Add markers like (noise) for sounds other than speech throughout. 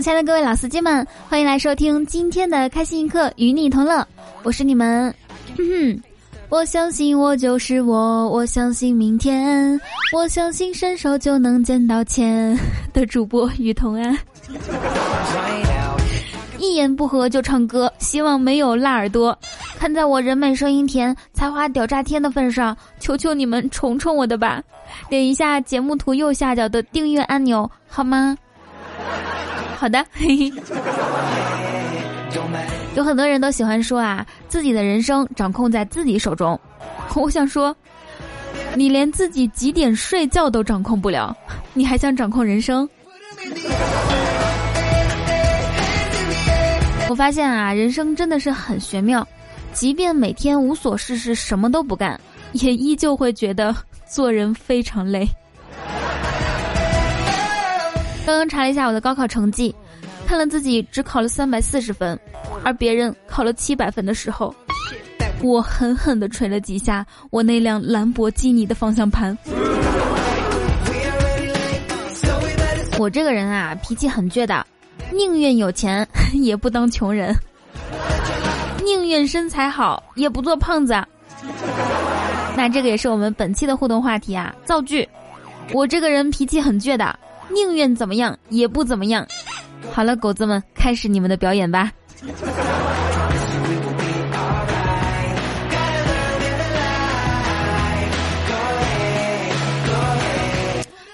亲爱的各位老司机们，欢迎来收听今天的开心一刻，与你同乐。我是你们哼，我相信我就是我，我相信明天，我相信伸手就能见到钱的主播于同安。(laughs) 一言不合就唱歌，希望没有辣耳朵。看在我人美声音甜、才华屌炸天的份上，求求你们宠宠我的吧！点一下节目图右下角的订阅按钮，好吗？好的，(laughs) 有很多人都喜欢说啊，自己的人生掌控在自己手中。(laughs) 我想说，你连自己几点睡觉都掌控不了，(laughs) 你还想掌控人生？我发现啊，人生真的是很玄妙，即便每天无所事事，什么都不干，也依旧会觉得做人非常累。刚刚查了一下我的高考成绩，看了自己只考了三百四十分，而别人考了七百分的时候，我狠狠地捶了几下我那辆兰博基尼的方向盘。我这个人啊，脾气很倔的，宁愿有钱也不当穷人，宁愿身材好也不做胖子。那这个也是我们本期的互动话题啊，造句。我这个人脾气很倔的。宁愿怎么样也不怎么样。好了，狗子们，开始你们的表演吧。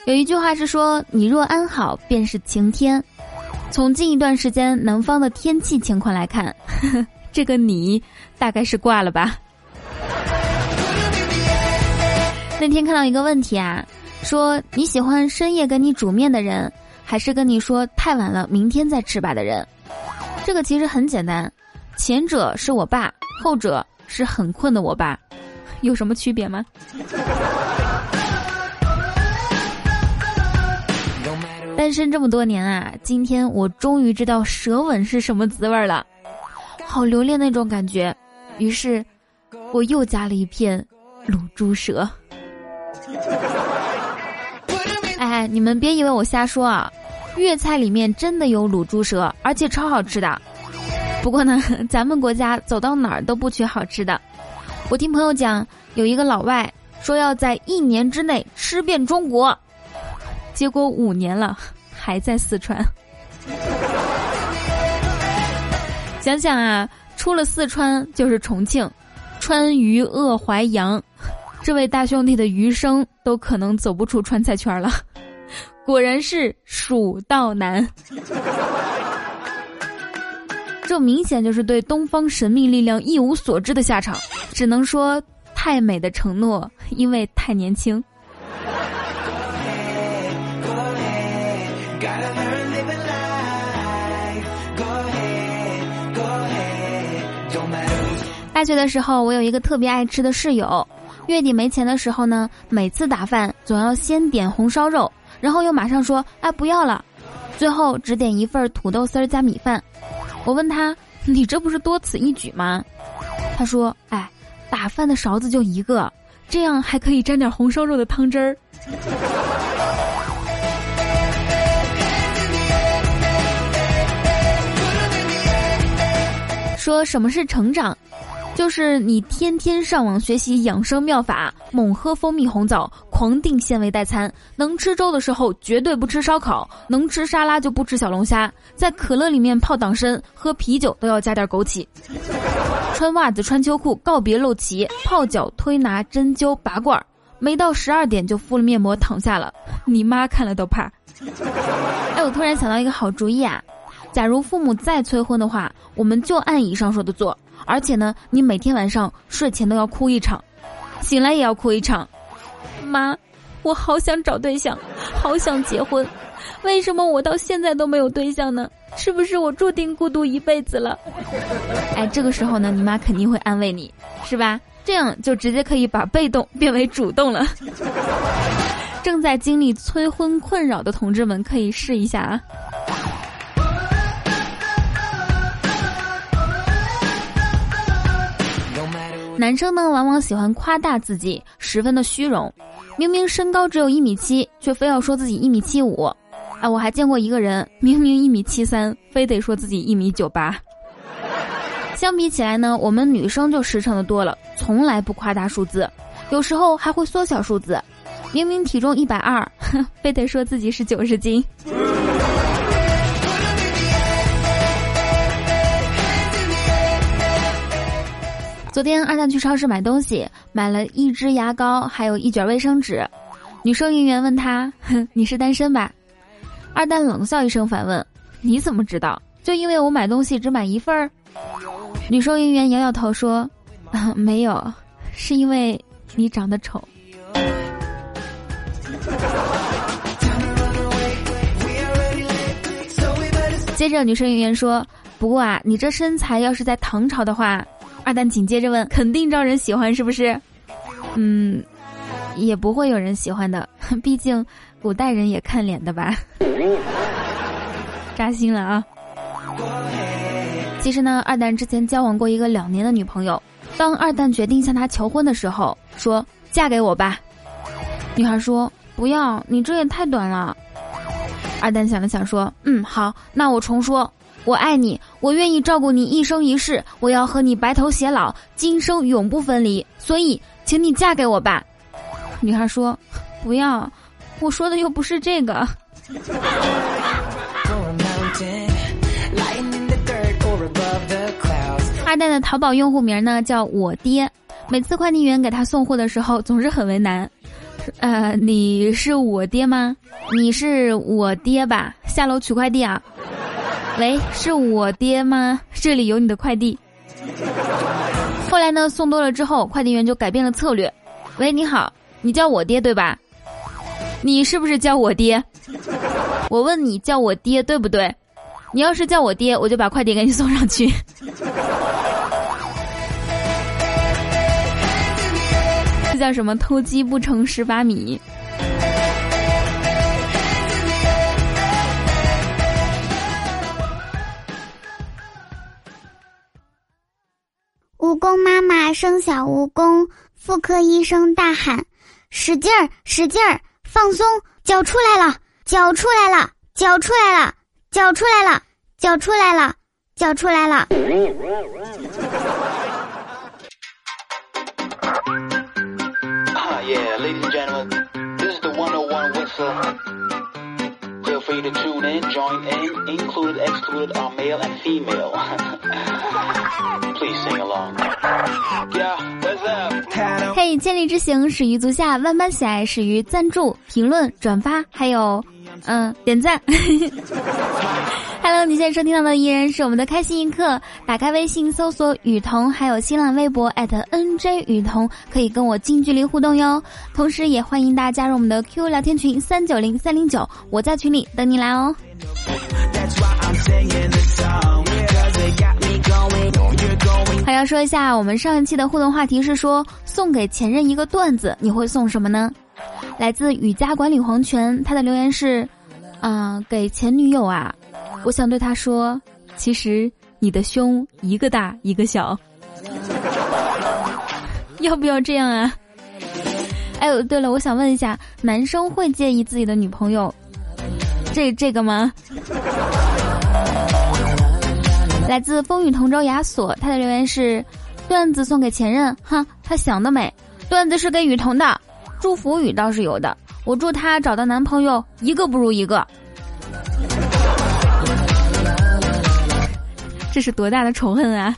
有一句话是说：“你若安好，便是晴天。”从近一段时间南方的天气情况来看，(laughs) 这个你大概是挂了吧。那天看到一个问题啊。说你喜欢深夜给你煮面的人，还是跟你说太晚了，明天再吃吧的人？这个其实很简单，前者是我爸，后者是很困的我爸，有什么区别吗？单身这么多年啊，今天我终于知道舌吻是什么滋味了，好留恋那种感觉，于是我又加了一片卤猪舌。你们别以为我瞎说啊！粤菜里面真的有卤猪舌，而且超好吃的。不过呢，(laughs) 咱们国家走到哪儿都不缺好吃的。我听朋友讲，有一个老外说要在一年之内吃遍中国，结果五年了 (laughs) 还在四川。(laughs) 想想啊，出了四川就是重庆，川渝鄂淮扬，这位大兄弟的余生都可能走不出川菜圈了。果然是蜀道难，这明显就是对东方神秘力量一无所知的下场。只能说，太美的承诺，因为太年轻。大学的时候，我有一个特别爱吃的室友，月底没钱的时候呢，每次打饭总要先点红烧肉。然后又马上说：“哎，不要了。”最后只点一份土豆丝儿加米饭。我问他：“你这不是多此一举吗？”他说：“哎，打饭的勺子就一个，这样还可以沾点红烧肉的汤汁儿。”说什么是成长？就是你天天上网学习养生妙法，猛喝蜂蜜红枣，狂订纤维代餐，能吃粥的时候绝对不吃烧烤，能吃沙拉就不吃小龙虾，在可乐里面泡党参，喝啤酒都要加点枸杞，穿袜子穿秋裤告别露脐，泡脚推拿针灸拔罐，没到十二点就敷了面膜躺下了，你妈看了都怕。哎，我突然想到一个好主意啊，假如父母再催婚的话，我们就按以上说的做。而且呢，你每天晚上睡前都要哭一场，醒来也要哭一场。妈，我好想找对象，好想结婚，为什么我到现在都没有对象呢？是不是我注定孤独一辈子了？(laughs) 哎，这个时候呢，你妈肯定会安慰你，是吧？这样就直接可以把被动变为主动了。(laughs) 正在经历催婚困扰的同志们可以试一下啊。男生呢，往往喜欢夸大自己，十分的虚荣。明明身高只有一米七，却非要说自己一米七五。哎，我还见过一个人，明明一米七三，非得说自己一米九八。相比起来呢，我们女生就实诚的多了，从来不夸大数字，有时候还会缩小数字。明明体重一百二，(laughs) 非得说自己是九十斤。昨天二蛋去超市买东西，买了一支牙膏，还有一卷卫生纸。女收银员问他：“哼你是单身吧？”二蛋冷笑一声反问：“你怎么知道？就因为我买东西只买一份儿？”女收银员摇摇头说：“没有，是因为你长得丑。”接着女收银员说：“不过啊，你这身材要是在唐朝的话。”二蛋紧接着问：“肯定招人喜欢是不是？”嗯，也不会有人喜欢的，(laughs) 毕竟古代人也看脸的吧。扎心了啊！其实呢，二蛋之前交往过一个两年的女朋友。当二蛋决定向她求婚的时候，说：“嫁给我吧。”女孩说：“不要，你这也太短了。”二蛋想了想说：“嗯，好，那我重说。”我爱你，我愿意照顾你一生一世，我要和你白头偕老，今生永不分离。所以，请你嫁给我吧。女孩说：“不要，我说的又不是这个。(laughs) ”二代的淘宝用户名呢叫我爹，每次快递员给他送货的时候总是很为难。呃，你是我爹吗？你是我爹吧？下楼取快递啊。喂，是我爹吗？这里有你的快递。后来呢，送多了之后，快递员就改变了策略。喂，你好，你叫我爹对吧？你是不是叫我爹？我问你叫我爹对不对？你要是叫我爹，我就把快递给你送上去。(laughs) 这叫什么？偷鸡不成蚀把米。蜈蚣妈妈生小蜈蚣，妇科医生大喊：“使劲儿，使劲儿，放松，脚出来了，脚出来了，脚出来了，脚出来了，脚出来了，脚出来了。” Join in, included, excluded, are male and female. Please sing along. Yeah, what's up? 嘿，千里之行始于足下，万般喜爱始于赞助、评论、转发，还有，嗯，点赞。(laughs) Hello，你现在收听到的依然是我们的开心一刻。打开微信搜索雨桐，还有新浪微博 @nj 雨桐，可以跟我近距离互动哟。同时，也欢迎大家加入我们的 Q 聊天群三九零三零九，我在群里等你来哦。还要说一下，我们上一期的互动话题是说，送给前任一个段子，你会送什么呢？来自雨家管理黄泉，他的留言是：嗯，给前女友啊。我想对他说，其实你的胸一个大一个小，(laughs) 要不要这样啊？哎呦，对了，我想问一下，男生会介意自己的女朋友这这个吗？来自风雨同舟亚索，他的留言是：段子送给前任，哼，他想得美。段子是给雨桐的，祝福语倒是有的，我祝他找到男朋友一个不如一个。这是多大的仇恨啊！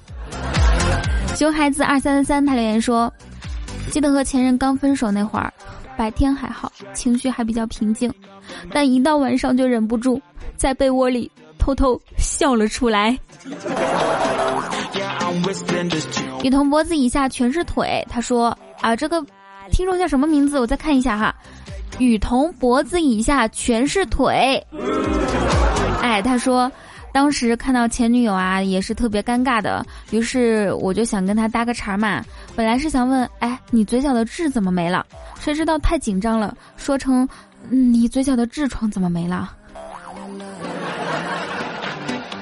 熊孩子二三三三他留言说：“记得和前任刚分手那会儿，白天还好，情绪还比较平静，但一到晚上就忍不住在被窝里偷偷笑了出来。”雨桐脖子以下全是腿，他说：“啊，这个听众叫什么名字？我再看一下哈。”雨桐脖子以下全是腿。哎，他说。当时看到前女友啊，也是特别尴尬的，于是我就想跟他搭个茬嘛。本来是想问，哎，你嘴角的痣怎么没了？谁知道太紧张了，说成，你嘴角的痔疮怎么没了？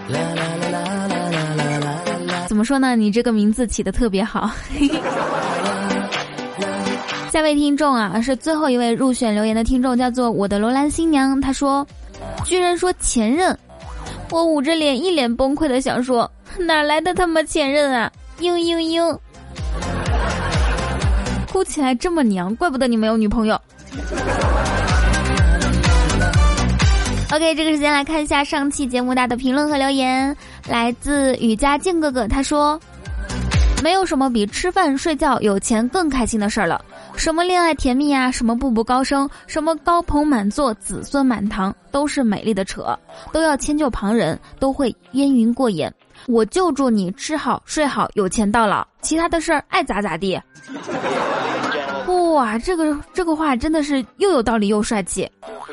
(laughs) 怎么说呢？你这个名字起的特别好。(laughs) 下位听众啊，是最后一位入选留言的听众，叫做我的罗兰新娘。他说。居然说前任，我捂着脸一脸崩溃的想说，哪来的他妈前任啊？嘤嘤嘤，哭起来这么娘，怪不得你没有女朋友。OK，这个时间来看一下上期节目大的评论和留言，来自雨佳静哥哥，他说。没有什么比吃饭睡觉有钱更开心的事儿了。什么恋爱甜蜜呀，什么步步高升，什么高朋满座、子孙满堂，都是美丽的扯，都要迁就旁人，都会烟云过眼。我就祝你吃好睡好，有钱到老，其他的事儿爱咋咋地。哇，这个这个话真的是又有道理又帅气。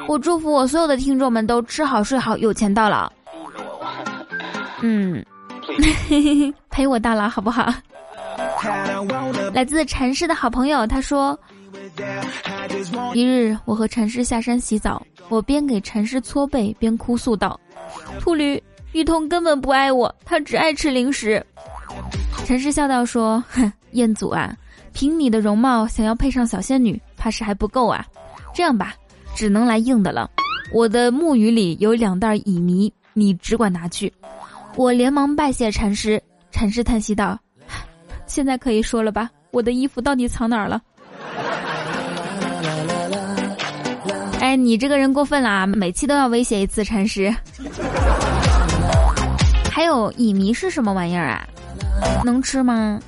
我祝福我所有的听众们都吃好睡好，有钱到老。嗯，(laughs) 陪我到老好不好？来自禅师的好朋友，他说：“一日，我和禅师下山洗澡，我边给禅师搓背边哭诉道：‘秃驴，玉通根本不爱我，他只爱吃零食。’禅师笑道说：‘哼，(laughs) 彦祖啊，凭你的容貌，想要配上小仙女，怕是还不够啊。这样吧，只能来硬的了。我的木鱼里有两袋乙醚，你只管拿去。’我连忙拜谢禅师。禅师叹息道。”现在可以说了吧？我的衣服到底藏哪儿了？哎，你这个人过分了啊！每期都要威胁一次禅师。还有乙醚是什么玩意儿啊？能吃吗？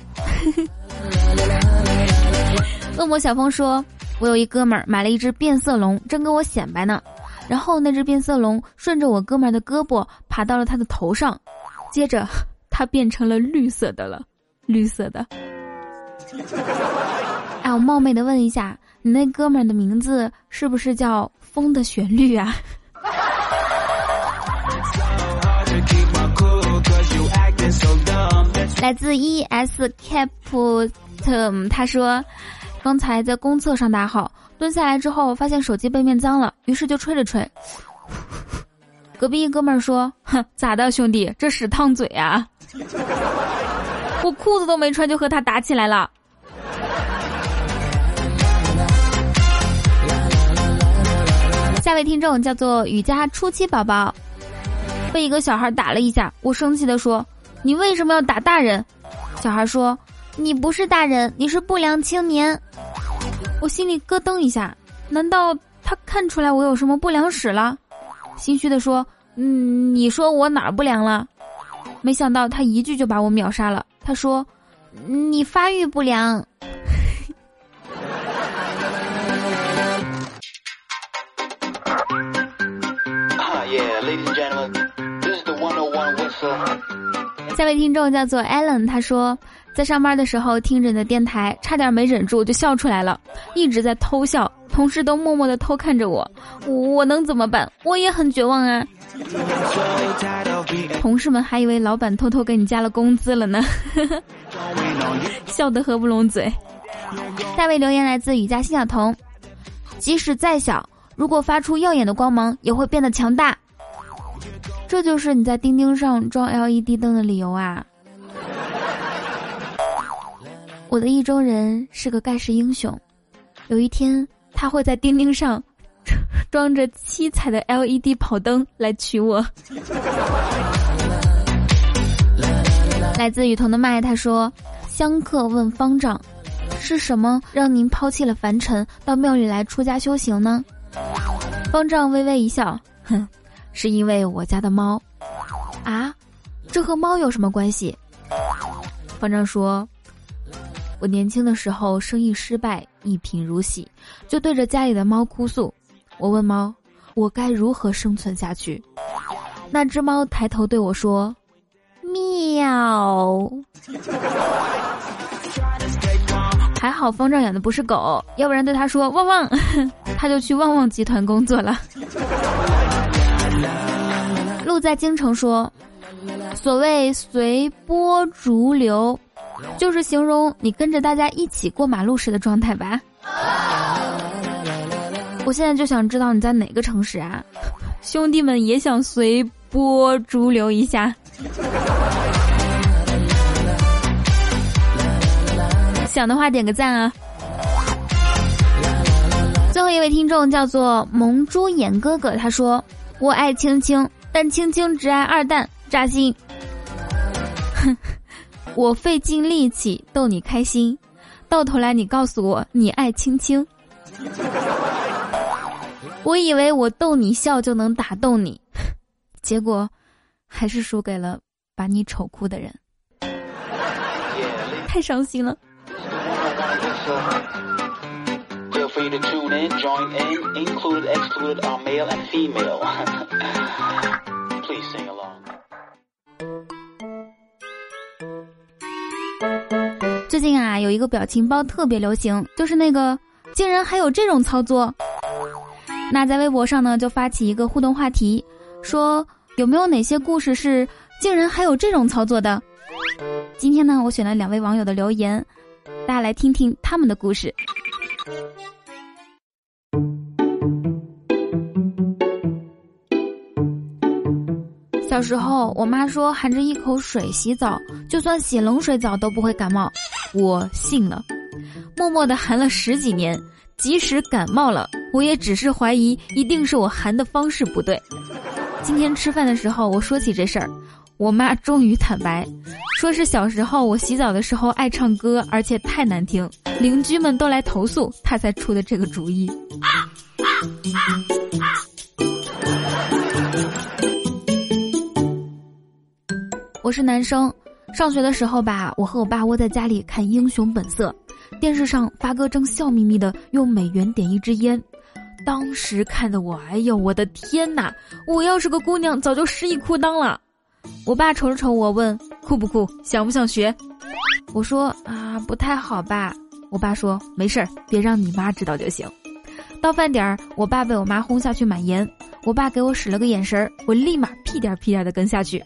(laughs) 恶魔小峰说：“我有一哥们儿买了一只变色龙，正跟我显摆呢。然后那只变色龙顺着我哥们儿的胳膊爬到了他的头上，接着它变成了绿色的了。”绿色的，哎，我冒昧的问一下，你那哥们儿的名字是不是叫《风的旋律》啊？(laughs) 来自 E S Cap 特他说，刚才在公厕上大号，蹲下来之后发现手机背面脏了，于是就吹了吹。(laughs) 隔壁一哥们儿说：“哼，咋的，兄弟，这屎烫嘴啊？”我裤子都没穿就和他打起来了。下位听众叫做雨佳初七宝宝，被一个小孩打了一下，我生气的说：“你为什么要打大人？”小孩说：“你不是大人，你是不良青年。”我心里咯噔一下，难道他看出来我有什么不良史了？心虚的说：“嗯，你说我哪儿不良了？”没想到他一句就把我秒杀了。他说：“你发育不良。”下位听众叫做 Allen，他说，在上班的时候听着你的电台，差点没忍住就笑出来了，一直在偷笑，同事都默默的偷看着我，我我能怎么办？我也很绝望啊。同事们还以为老板偷偷给你加了工资了呢，(laughs) 笑得合不拢嘴。下位留言来自雨家新小童，即使再小，如果发出耀眼的光芒，也会变得强大。这就是你在钉钉上装 LED 灯的理由啊！我的意中人是个盖世英雄，有一天他会在钉钉上。装着七彩的 LED 跑灯来娶我。来自雨桐的麦，他说：“香客问方丈，是什么让您抛弃了凡尘，到庙里来出家修行呢？”方丈微微一笑，哼，是因为我家的猫。啊，这和猫有什么关系？方丈说：“我年轻的时候生意失败，一贫如洗，就对着家里的猫哭诉。”我问猫：“我该如何生存下去？”那只猫抬头对我说：“喵。”还好方丈养的不是狗，要不然对他说“汪汪”，(laughs) 他就去旺旺集团工作了。路在京城说：“所谓随波逐流，就是形容你跟着大家一起过马路时的状态吧。”我现在就想知道你在哪个城市啊？兄弟们也想随波逐流一下，想的话点个赞啊！最后一位听众叫做萌猪眼哥哥，他说：“我爱青青，但青青只爱二蛋，扎心。(laughs) 哼，我费尽力气逗你开心，到头来你告诉我你爱青青。(laughs) 我以为我逗你笑就能打动你，(laughs) 结果还是输给了把你丑哭的人，(laughs) 太伤心了。最近啊，有一个表情包特别流行，就是那个竟然还有这种操作。那在微博上呢，就发起一个互动话题，说有没有哪些故事是竟然还有这种操作的？今天呢，我选了两位网友的留言，大家来听听他们的故事。小时候，我妈说含着一口水洗澡，就算洗冷水澡都不会感冒，我信了，默默的含了十几年。即使感冒了，我也只是怀疑，一定是我含的方式不对。今天吃饭的时候，我说起这事儿，我妈终于坦白，说是小时候我洗澡的时候爱唱歌，而且太难听，邻居们都来投诉，她才出的这个主意。我是男生，上学的时候吧，我和我爸窝在家里看《英雄本色》。电视上发哥正笑眯眯的用美元点一支烟，当时看的我，哎呦我的天哪！我要是个姑娘，早就失忆裤裆了。我爸瞅了瞅我，问酷不酷，想不想学？我说啊，不太好吧。我爸说没事儿，别让你妈知道就行。到饭点儿，我爸被我妈轰下去买盐，我爸给我使了个眼神儿，我立马屁颠屁颠的跟下去。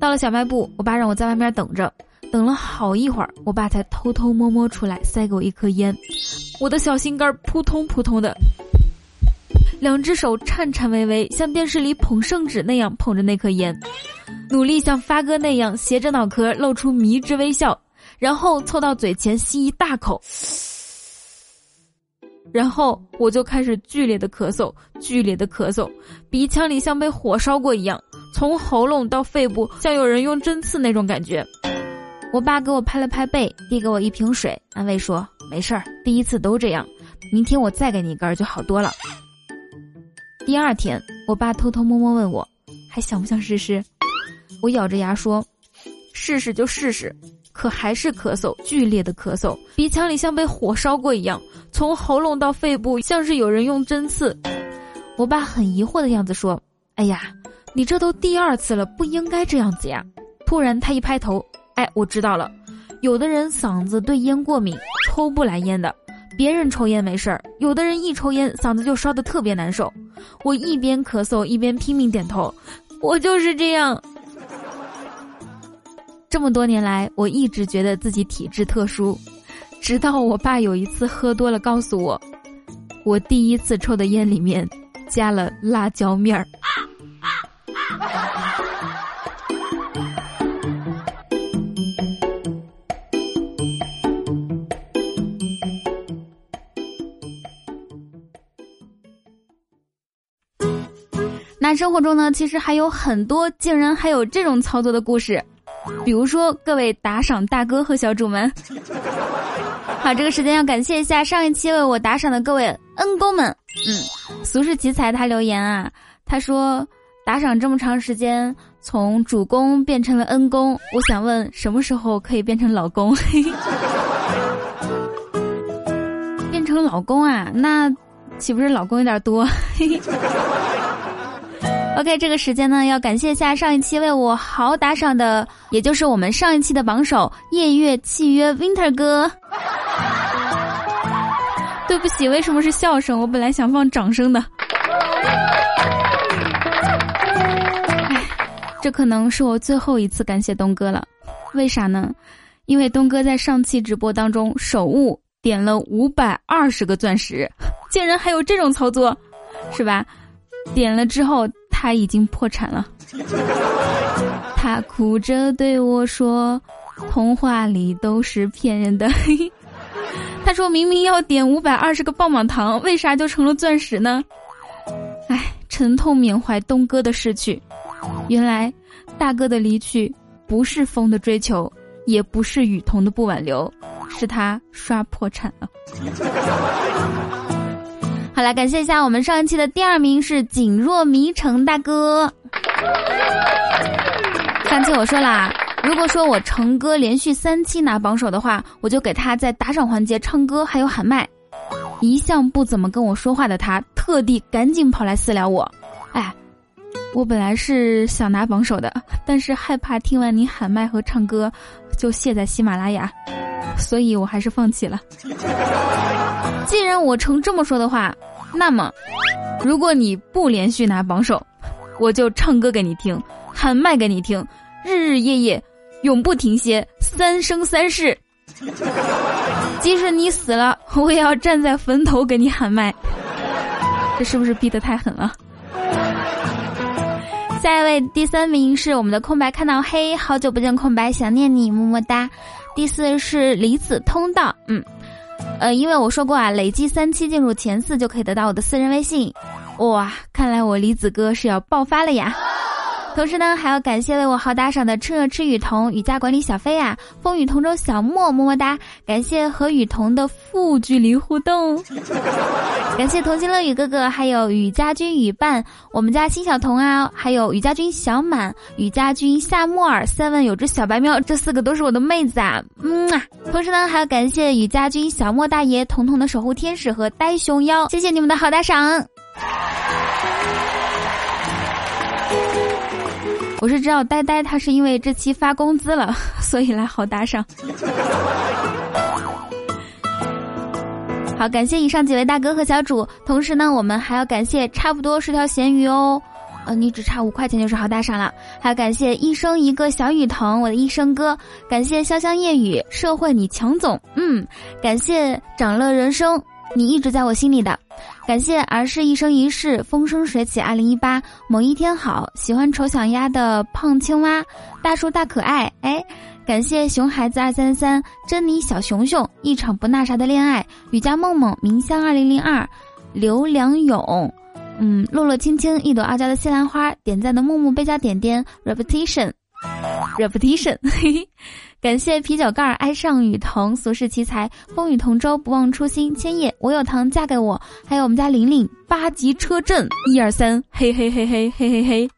到了小卖部，我爸让我在外面等着。等了好一会儿，我爸才偷偷摸摸出来塞给我一颗烟，我的小心肝扑通扑通的，两只手颤颤巍巍，像电视里捧圣旨那样捧着那颗烟，努力像发哥那样斜着脑壳露出迷之微笑，然后凑到嘴前吸一大口，然后我就开始剧烈的咳嗽，剧烈的咳嗽，鼻腔里像被火烧过一样，从喉咙到肺部像有人用针刺那种感觉。我爸给我拍了拍背，递给我一瓶水，安慰说：“没事儿，第一次都这样，明天我再给你一根就好多了。”第二天，我爸偷偷摸摸问我：“还想不想试试？”我咬着牙说：“试试就试试。”可还是咳嗽，剧烈的咳嗽，鼻腔里像被火烧过一样，从喉咙到肺部像是有人用针刺。我爸很疑惑的样子说：“哎呀，你这都第二次了，不应该这样子呀！”突然，他一拍头。哎，我知道了，有的人嗓子对烟过敏，抽不来烟的。别人抽烟没事儿，有的人一抽烟嗓子就烧得特别难受。我一边咳嗽一边拼命点头，我就是这样。这么多年来，我一直觉得自己体质特殊，直到我爸有一次喝多了告诉我，我第一次抽的烟里面加了辣椒面儿。(laughs) 那生活中呢，其实还有很多竟然还有这种操作的故事，比如说各位打赏大哥和小主们。(laughs) 好，这个时间要感谢一下上一期为我打赏的各位恩公们。嗯，俗世奇才他留言啊，他说打赏这么长时间，从主公变成了恩公，我想问什么时候可以变成老公？(laughs) 变成老公啊，那岂不是老公有点多？(laughs) OK，这个时间呢，要感谢一下上一期为我好打赏的，也就是我们上一期的榜首夜月契约 Winter 哥。对不起，为什么是笑声？我本来想放掌声的。这可能是我最后一次感谢东哥了。为啥呢？因为东哥在上期直播当中手误点了五百二十个钻石，竟然还有这种操作，是吧？点了之后。他已经破产了，他哭着对我说：“童话里都是骗人的。(laughs) ”他说明明要点五百二十个棒棒糖，为啥就成了钻石呢？哎，这沉痛缅怀东哥的逝去。原来，大哥的离去不是风的追求，也不是雨桐的不挽留，是他刷破产了。(laughs) 好了，感谢一下我们上一期的第二名是景若迷城大哥。上期我说啦，如果说我成哥连续三期拿榜首的话，我就给他在打赏环节唱歌还有喊麦。一向不怎么跟我说话的他，特地赶紧跑来私聊我。哎，我本来是想拿榜首的，但是害怕听完你喊麦和唱歌，就卸载喜马拉雅，所以我还是放弃了。既然我成这么说的话，那么，如果你不连续拿榜首，我就唱歌给你听，喊麦给你听，日日夜夜，永不停歇，三生三世。即使你死了，我也要站在坟头给你喊麦。这是不是逼得太狠了？下一位第三名是我们的空白看到黑，好久不见空白，想念你，么么哒。第四是离子通道，嗯，呃，因为我说过啊，累计三期进入前四就可以得到我的私人微信。哇，看来我离子哥是要爆发了呀！同时呢，还要感谢为我好打赏的吃热吃雨桐、雨家管理小飞啊、风雨同舟小莫么么哒！感谢和雨桐的负距离互动，(laughs) 感谢童心乐雨哥哥，还有雨家军雨伴，我们家新小童啊，还有雨家军小满、雨家军夏木耳、seven 有只小白喵，这四个都是我的妹子啊！嗯啊！同时呢，还要感谢雨家军小莫大爷、彤彤的守护天使和呆熊妖，谢谢你们的好打赏。我是知道呆呆他是因为这期发工资了，(laughs) 所以来好打赏。好，感谢以上几位大哥和小主，同时呢，我们还要感谢差不多是条咸鱼哦，呃，你只差五块钱就是好打赏了。还要感谢一生一个小雨桐，我的一生哥，感谢潇湘夜雨，社会你强总，嗯，感谢长乐人生。你一直在我心里的，感谢儿是一生一世，风生水起。二零一八某一天好，喜欢丑小鸭的胖青蛙，大叔大可爱。哎，感谢熊孩子二三三，珍妮小熊熊，一场不那啥的恋爱。雨家梦梦，明香二零零二，刘良勇，嗯，落落青青，一朵傲娇的西兰花。点赞的木木贝加点点 repetition 嘿嘿。(laughs) 感谢啤酒盖儿爱上雨桐，俗世奇才风雨同舟，不忘初心，千叶我有糖嫁给我，还有我们家玲玲八级车震一二三，嘿嘿嘿嘿嘿嘿嘿，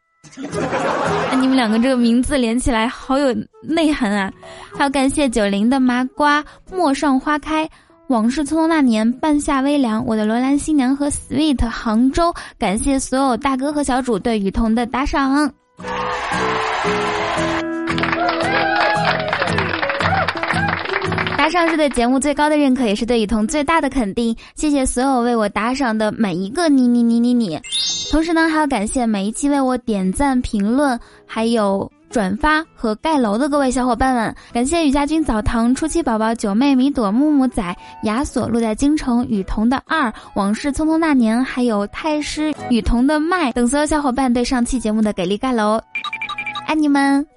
那，你们两个这个名字连起来好有内涵啊！还要感谢九零的麻瓜陌上花开，往事匆匆那年，半夏微凉，我的罗兰新娘和 sweet 杭州，感谢所有大哥和小主对雨桐的打赏。打赏是对节目最高的认可，也是对雨桐最大的肯定。谢谢所有为我打赏的每一个你你你你你。同时呢，还要感谢每一期为我点赞、评论、还有转发和盖楼的各位小伙伴们。感谢雨家军、澡堂、初期宝宝、九妹、米朵、木木仔、亚索、落在京城、雨桐的二、往事匆匆那年，还有太师、雨桐的麦等所有小伙伴对上期节目的给力盖楼，爱你们！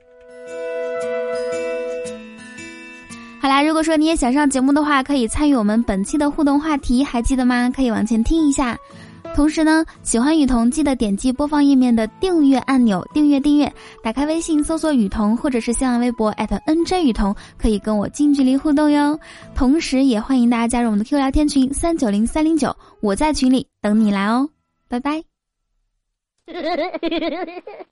好啦，如果说你也想上节目的话，可以参与我们本期的互动话题，还记得吗？可以往前听一下。同时呢，喜欢雨桐记得点击播放页面的订阅按钮，订阅订阅。打开微信搜索雨桐，或者是新浪微博 @nj 雨桐，可以跟我近距离互动哟。同时也欢迎大家加入我们的 Q 聊天群三九零三零九，我在群里等你来哦。拜拜。(laughs)